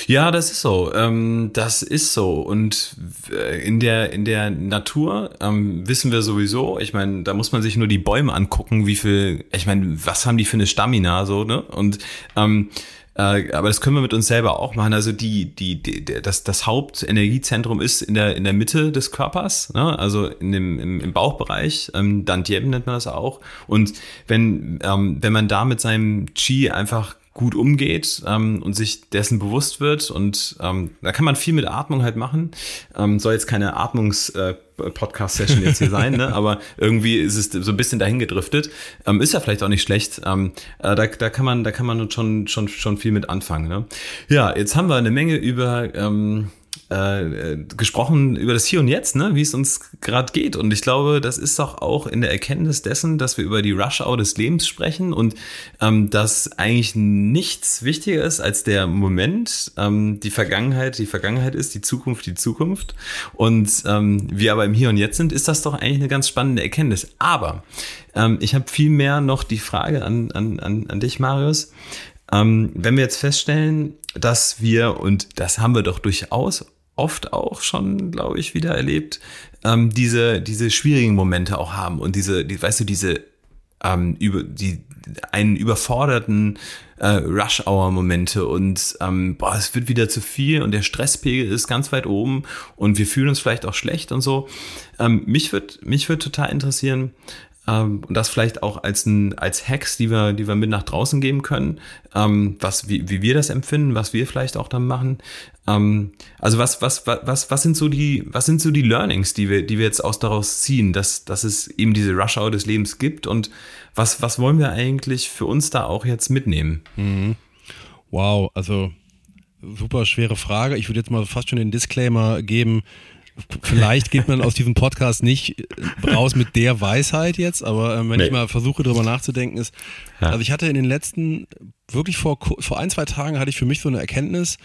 [SPEAKER 1] Ja, das ist so. Ähm, das ist so. Und äh, in der, in der Natur ähm, wissen wir sowieso, ich meine, da muss man sich nur die Bäume angucken, wie viel, ich meine, was haben die für eine Stamina, so, ne? Und ähm, äh, aber das können wir mit uns selber auch machen. Also die, die, die das, das Hauptenergiezentrum ist in der, in der Mitte des Körpers, ne? also in dem, im, im Bauchbereich. Ähm, Dantiem nennt man das auch. Und wenn, ähm, wenn man da mit seinem Chi einfach gut umgeht ähm, und sich dessen bewusst wird. Und ähm, da kann man viel mit Atmung halt machen. Ähm, soll jetzt keine Atmungs-Podcast-Session äh, jetzt hier sein, ne? aber irgendwie ist es so ein bisschen dahin gedriftet. Ähm, ist ja vielleicht auch nicht schlecht. Ähm, äh, da, da kann man, da kann man schon, schon, schon viel mit anfangen. Ne? Ja, jetzt haben wir eine Menge über ähm, äh, gesprochen über das Hier und Jetzt, ne, wie es uns gerade geht. Und ich glaube, das ist doch auch in der Erkenntnis dessen, dass wir über die Rush-Hour des Lebens sprechen und ähm, dass eigentlich nichts wichtiger ist als der Moment, ähm, die Vergangenheit, die Vergangenheit ist, die Zukunft, die Zukunft. Und ähm, wir aber im Hier und Jetzt sind, ist das doch eigentlich eine ganz spannende Erkenntnis. Aber ähm, ich habe viel mehr noch die Frage an, an, an, an dich, Marius. Ähm, wenn wir jetzt feststellen, dass wir, und das haben wir doch durchaus oft auch schon, glaube ich, wieder erlebt, ähm, diese, diese schwierigen Momente auch haben und diese, die, weißt du, diese ähm, über die einen überforderten äh, Rush-Hour-Momente und ähm, boah, es wird wieder zu viel und der Stresspegel ist ganz weit oben und wir fühlen uns vielleicht auch schlecht und so. Ähm, mich wird mich wird total interessieren, ähm, und das vielleicht auch als ein, als Hacks, die wir, die wir mit nach draußen geben können, ähm, was, wie, wie wir das empfinden, was wir vielleicht auch dann machen. Ähm, also was, was, was, was sind so die, was sind so die Learnings, die wir, die wir jetzt aus daraus ziehen, dass, dass es eben diese Rush-Hour des Lebens gibt und was, was wollen wir eigentlich für uns da auch jetzt mitnehmen?
[SPEAKER 2] Mhm. Wow, also super schwere Frage. Ich würde jetzt mal fast schon den Disclaimer geben, vielleicht geht man aus diesem Podcast nicht raus mit der Weisheit jetzt, aber ähm, wenn nee. ich mal versuche, darüber nachzudenken, ist, ja. also ich hatte in den letzten, wirklich vor, vor ein, zwei Tagen hatte ich für mich so eine Erkenntnis,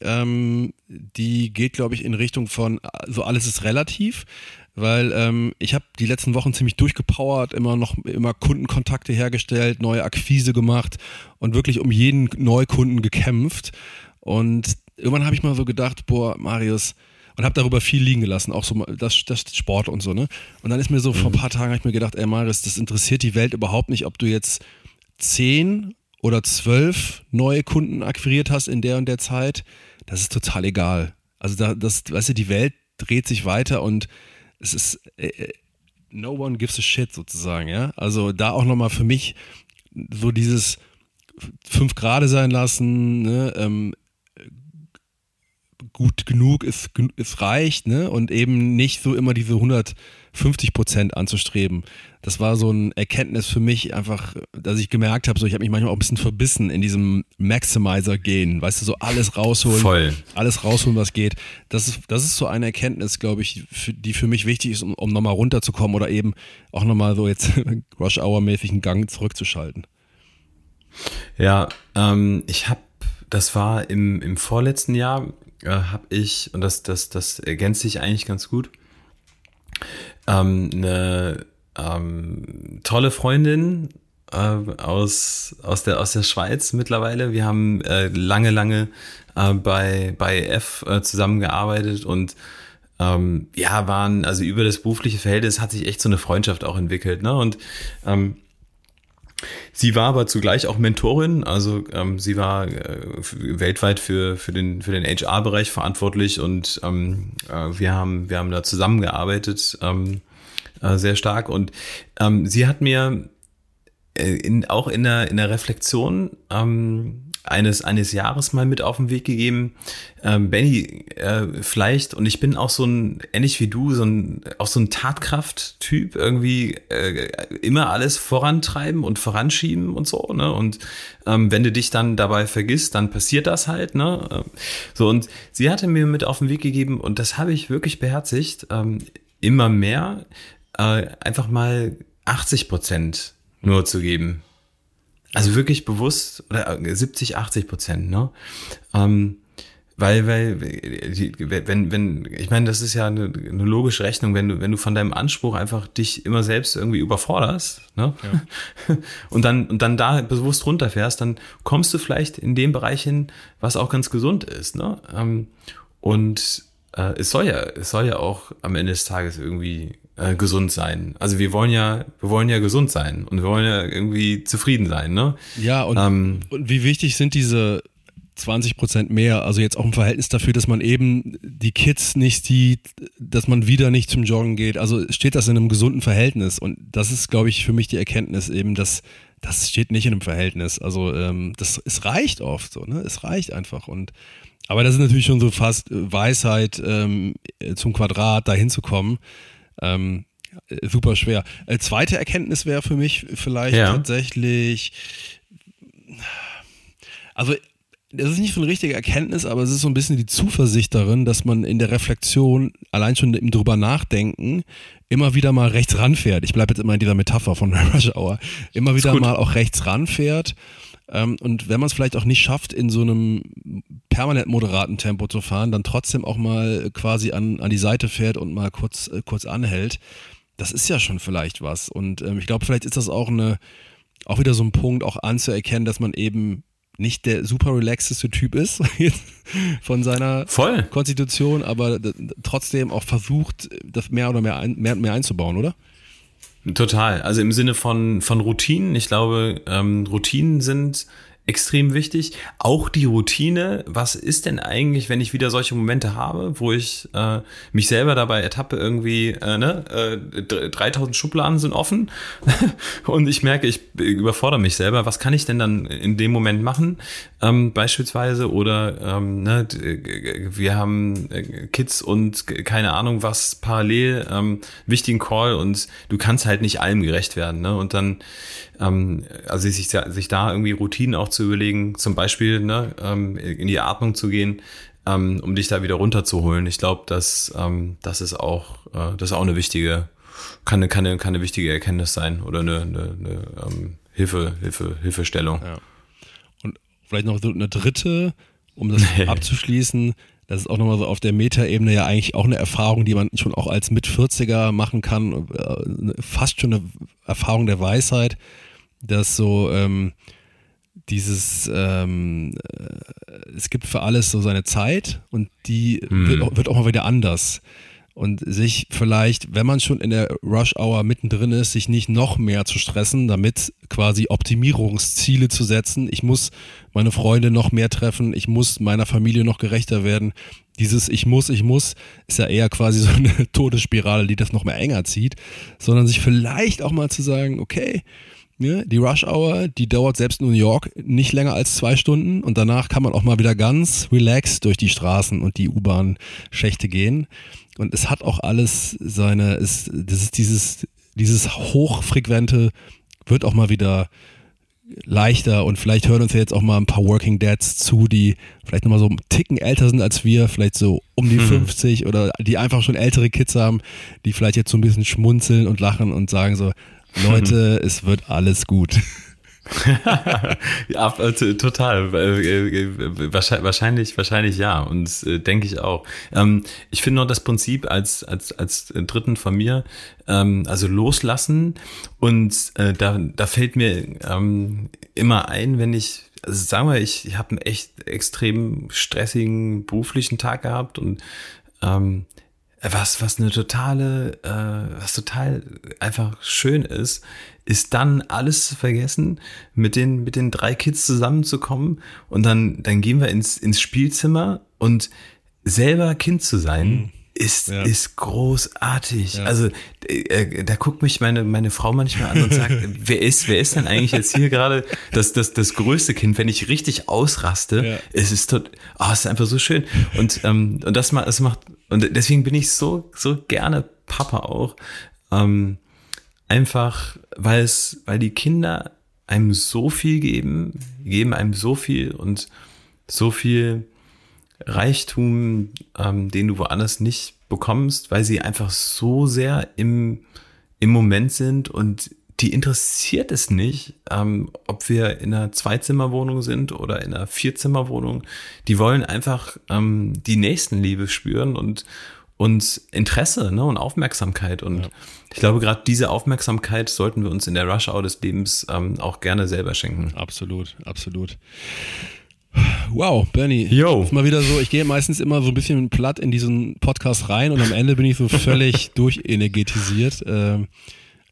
[SPEAKER 2] ähm, die geht, glaube ich, in Richtung von, so alles ist relativ weil ähm, ich habe die letzten Wochen ziemlich durchgepowert, immer noch immer Kundenkontakte hergestellt, neue Akquise gemacht und wirklich um jeden Neukunden gekämpft. Und irgendwann habe ich mal so gedacht, boah, Marius, und habe darüber viel liegen gelassen, auch so das, das Sport und so, ne? Und dann ist mir so mhm. vor ein paar Tagen habe ich mir gedacht, ey Marius, das interessiert die Welt überhaupt nicht, ob du jetzt zehn oder zwölf neue Kunden akquiriert hast in der und der Zeit. Das ist total egal. Also da, das, weißt du, die Welt dreht sich weiter und es ist äh, äh no one gives a shit sozusagen, ja. Also da auch nochmal für mich so dieses fünf Grade sein lassen, ne? ähm, gut genug ist, ist reicht, ne? Und eben nicht so immer diese 150 Prozent anzustreben. Das war so ein Erkenntnis für mich einfach, dass ich gemerkt habe, so ich habe mich manchmal auch ein bisschen verbissen in diesem Maximizer-Gehen, weißt du, so alles rausholen,
[SPEAKER 1] Voll.
[SPEAKER 2] alles rausholen, was geht. Das ist, das ist so eine Erkenntnis, glaube ich, für, die für mich wichtig ist, um, um nochmal runterzukommen oder eben auch nochmal so jetzt Rush-Hour-mäßig einen Gang zurückzuschalten.
[SPEAKER 1] Ja, ähm, ich habe das war im, im vorletzten Jahr, äh, habe ich, und das, das, das ergänzt sich eigentlich ganz gut, ähm, eine ähm, tolle Freundin äh, aus, aus, der, aus der Schweiz mittlerweile. Wir haben äh, lange, lange äh, bei, bei F äh, zusammengearbeitet und ähm, ja, waren, also über das berufliche Verhältnis hat sich echt so eine Freundschaft auch entwickelt. Ne? Und ähm, Sie war aber zugleich auch Mentorin, also ähm, sie war äh, weltweit für, für den, für den HR-Bereich verantwortlich und ähm, äh, wir, haben, wir haben da zusammengearbeitet ähm, äh, sehr stark und ähm, sie hat mir äh, in, auch in der, in der Reflexion ähm, eines, eines Jahres mal mit auf den Weg gegeben. Ähm, Benny, äh, vielleicht, und ich bin auch so ein, ähnlich wie du, so ein, auch so ein Tatkraft-Typ, irgendwie äh, immer alles vorantreiben und voranschieben und so, ne? Und ähm, wenn du dich dann dabei vergisst, dann passiert das halt, ne? Ähm, so, und sie hatte mir mit auf den Weg gegeben, und das habe ich wirklich beherzigt, ähm, immer mehr, äh, einfach mal 80 Prozent nur zu geben. Also wirklich bewusst, oder 70, 80 Prozent, ne? Ähm, weil, weil, wenn, wenn, ich meine, das ist ja eine, eine, logische Rechnung, wenn du, wenn du von deinem Anspruch einfach dich immer selbst irgendwie überforderst, ne? Ja. Und dann, und dann da bewusst runterfährst, dann kommst du vielleicht in dem Bereich hin, was auch ganz gesund ist, ne? Ähm, und äh, es soll ja, es soll ja auch am Ende des Tages irgendwie äh, gesund sein. Also wir wollen ja, wir wollen ja gesund sein und wir wollen ja irgendwie zufrieden sein, ne?
[SPEAKER 2] Ja, und, ähm, und wie wichtig sind diese 20 Prozent mehr. Also jetzt auch im Verhältnis dafür, dass man eben die Kids nicht sieht, dass man wieder nicht zum Joggen geht. Also steht das in einem gesunden Verhältnis. Und das ist, glaube ich, für mich die Erkenntnis eben, dass das steht nicht in einem Verhältnis. Also ähm, das, es reicht oft so, ne? Es reicht einfach. Und aber das ist natürlich schon so fast Weisheit ähm, zum Quadrat, da hinzukommen. Ähm, super schwer. Äh, zweite Erkenntnis wäre für mich vielleicht ja. tatsächlich, also das ist nicht so eine richtige Erkenntnis, aber es ist so ein bisschen die Zuversicht darin, dass man in der Reflexion, allein schon im drüber nachdenken, immer wieder mal rechts ranfährt. Ich bleibe jetzt immer in dieser Metapher von Rush Hour. Immer wieder mal auch rechts ranfährt. Ähm, und wenn man es vielleicht auch nicht schafft, in so einem permanent moderaten Tempo zu fahren, dann trotzdem auch mal quasi an, an die Seite fährt und mal kurz, äh, kurz anhält. Das ist ja schon vielleicht was. Und ähm, ich glaube, vielleicht ist das auch eine, auch wieder so ein Punkt, auch anzuerkennen, dass man eben nicht der super relaxeste Typ ist von seiner
[SPEAKER 1] Voll.
[SPEAKER 2] Konstitution, aber trotzdem auch versucht, das mehr oder mehr, ein, mehr, mehr einzubauen, oder?
[SPEAKER 1] Total. Also im Sinne von, von Routinen. Ich glaube, ähm, Routinen sind extrem wichtig. Auch die Routine, was ist denn eigentlich, wenn ich wieder solche Momente habe, wo ich äh, mich selber dabei ertappe, irgendwie, äh, ne, äh, 3000 Schubladen sind offen und ich merke, ich überfordere mich selber. Was kann ich denn dann in dem Moment machen, ähm, beispielsweise? Oder ähm, ne, wir haben äh, Kids und keine Ahnung was parallel, ähm, wichtigen Call und du kannst halt nicht allem gerecht werden. Ne? Und dann ähm, also sich, sich da irgendwie Routinen auch zu überlegen, zum Beispiel ne, ähm, in die Atmung zu gehen, ähm, um dich da wieder runterzuholen. Ich glaube, dass ähm, das ist auch äh, das ist auch eine wichtige kann eine, kann eine, kann eine wichtige Erkenntnis sein oder eine, eine, eine ähm, Hilfe, Hilfe, Hilfestellung. Ja.
[SPEAKER 2] Und vielleicht noch eine dritte, um das abzuschließen. Das ist auch nochmal so auf der Metaebene ja eigentlich auch eine Erfahrung, die man schon auch als Mit-40er machen kann. Äh, fast schon eine Erfahrung der Weisheit dass so ähm, dieses, ähm, äh, es gibt für alles so seine Zeit und die hm. wird, wird, auch mal wieder anders. Und sich vielleicht, wenn man schon in der Rush-Hour mittendrin ist, sich nicht noch mehr zu stressen, damit quasi Optimierungsziele zu setzen. Ich muss meine Freunde noch mehr treffen, ich muss meiner Familie noch gerechter werden. Dieses Ich muss, ich muss ist ja eher quasi so eine Todesspirale, die das noch mehr enger zieht, sondern sich vielleicht auch mal zu sagen, okay, Ne? Die Rush Hour, die dauert selbst in New York nicht länger als zwei Stunden und danach kann man auch mal wieder ganz relaxed durch die Straßen und die U-Bahn-Schächte gehen. Und es hat auch alles seine, es, das ist dieses, dieses hochfrequente wird auch mal wieder leichter und vielleicht hören uns ja jetzt auch mal ein paar Working Dads zu, die vielleicht nochmal so einen Ticken älter sind als wir, vielleicht so um die 50 mhm. oder die einfach schon ältere Kids haben, die vielleicht jetzt so ein bisschen schmunzeln und lachen und sagen so, Leute, es wird alles gut.
[SPEAKER 1] ja, äh, total. Äh, äh, wahrscheinlich, wahrscheinlich ja. Und äh, denke ich auch. Ähm, ich finde noch das Prinzip als, als, als dritten von mir, ähm, also loslassen. Und da, da fällt mir ähm, immer ein, wenn ich, also sagen wir, ich, ich habe einen echt extrem stressigen beruflichen Tag gehabt und ähm, was, was eine totale, äh, was total einfach schön ist, ist dann alles zu vergessen, mit den, mit den drei Kids zusammenzukommen und dann, dann gehen wir ins, ins Spielzimmer und selber Kind zu sein. Mhm. Ist, ja. ist großartig. Ja. Also äh, da guckt mich meine, meine Frau manchmal an und sagt, wer ist, wer ist denn eigentlich jetzt hier gerade das, das, das größte Kind, wenn ich richtig ausraste? Ja. Es ist tot, oh, es ist einfach so schön. Und, ähm, und das macht, das macht und deswegen bin ich so, so gerne Papa auch. Ähm, einfach, weil es, weil die Kinder einem so viel geben, geben einem so viel und so viel Reichtum, ähm, den du woanders nicht bekommst, weil sie einfach so sehr im, im Moment sind und die interessiert es nicht, ähm, ob wir in einer Zweizimmerwohnung sind oder in einer Vierzimmerwohnung. Die wollen einfach ähm, die Nächstenliebe spüren und uns Interesse ne, und Aufmerksamkeit. Und ja. ich glaube, gerade diese Aufmerksamkeit sollten wir uns in der Rush-Hour des Lebens ähm, auch gerne selber schenken.
[SPEAKER 2] Absolut, absolut. Wow, Bernie. Yo. Ist mal wieder so, ich gehe meistens immer so ein bisschen platt in diesen Podcast rein und am Ende bin ich so völlig durchenergetisiert. Ähm,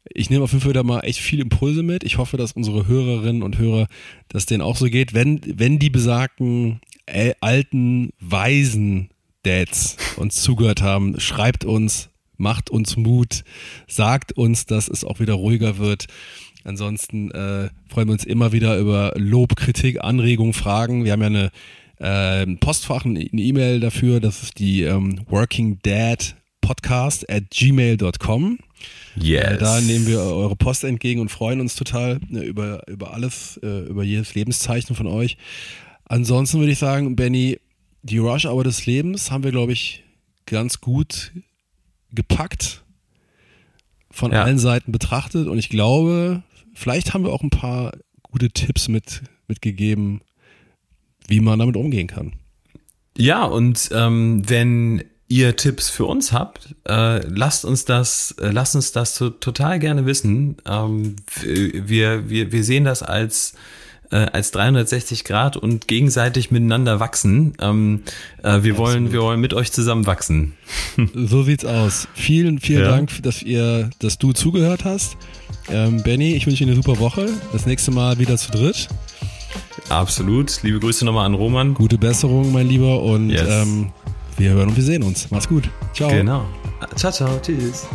[SPEAKER 2] ich nehme auf jeden Fall da mal echt viele Impulse mit. Ich hoffe, dass unsere Hörerinnen und Hörer, dass denen auch so geht. Wenn, wenn die besagten äh, alten, weisen Dads uns zugehört haben, schreibt uns, macht uns Mut, sagt uns, dass es auch wieder ruhiger wird. Ansonsten äh, freuen wir uns immer wieder über Lob, Kritik, Anregungen, Fragen. Wir haben ja eine äh, Postfach, eine E-Mail dafür. Das ist die ähm, Working Dad Podcast at gmail.com. Yes. Äh, da nehmen wir eure Post entgegen und freuen uns total äh, über, über alles, äh, über jedes Lebenszeichen von euch. Ansonsten würde ich sagen, Benny, die Rush Hour des Lebens haben wir, glaube ich, ganz gut gepackt, von ja. allen Seiten betrachtet und ich glaube, vielleicht haben wir auch ein paar gute Tipps mit, mitgegeben, wie man damit umgehen kann.
[SPEAKER 1] Ja, und ähm, wenn ihr Tipps für uns habt, äh, lasst uns das, äh, lasst uns das to total gerne wissen. Ähm, wir, wir, wir sehen das als äh, als 360 Grad und gegenseitig miteinander wachsen. Ähm, äh, wir wollen, wir wollen mit euch zusammen wachsen.
[SPEAKER 2] So sieht's aus. Vielen, vielen ja. Dank, dass ihr, dass du zugehört hast. Ähm, Benny, ich wünsche dir eine super Woche. Das nächste Mal wieder zu dritt.
[SPEAKER 1] Absolut. Liebe Grüße nochmal an Roman.
[SPEAKER 2] Gute Besserung, mein Lieber. Und yes. ähm, wir hören und wir sehen uns. Mach's gut. Ciao.
[SPEAKER 1] Genau. Ciao, ciao. Tschüss.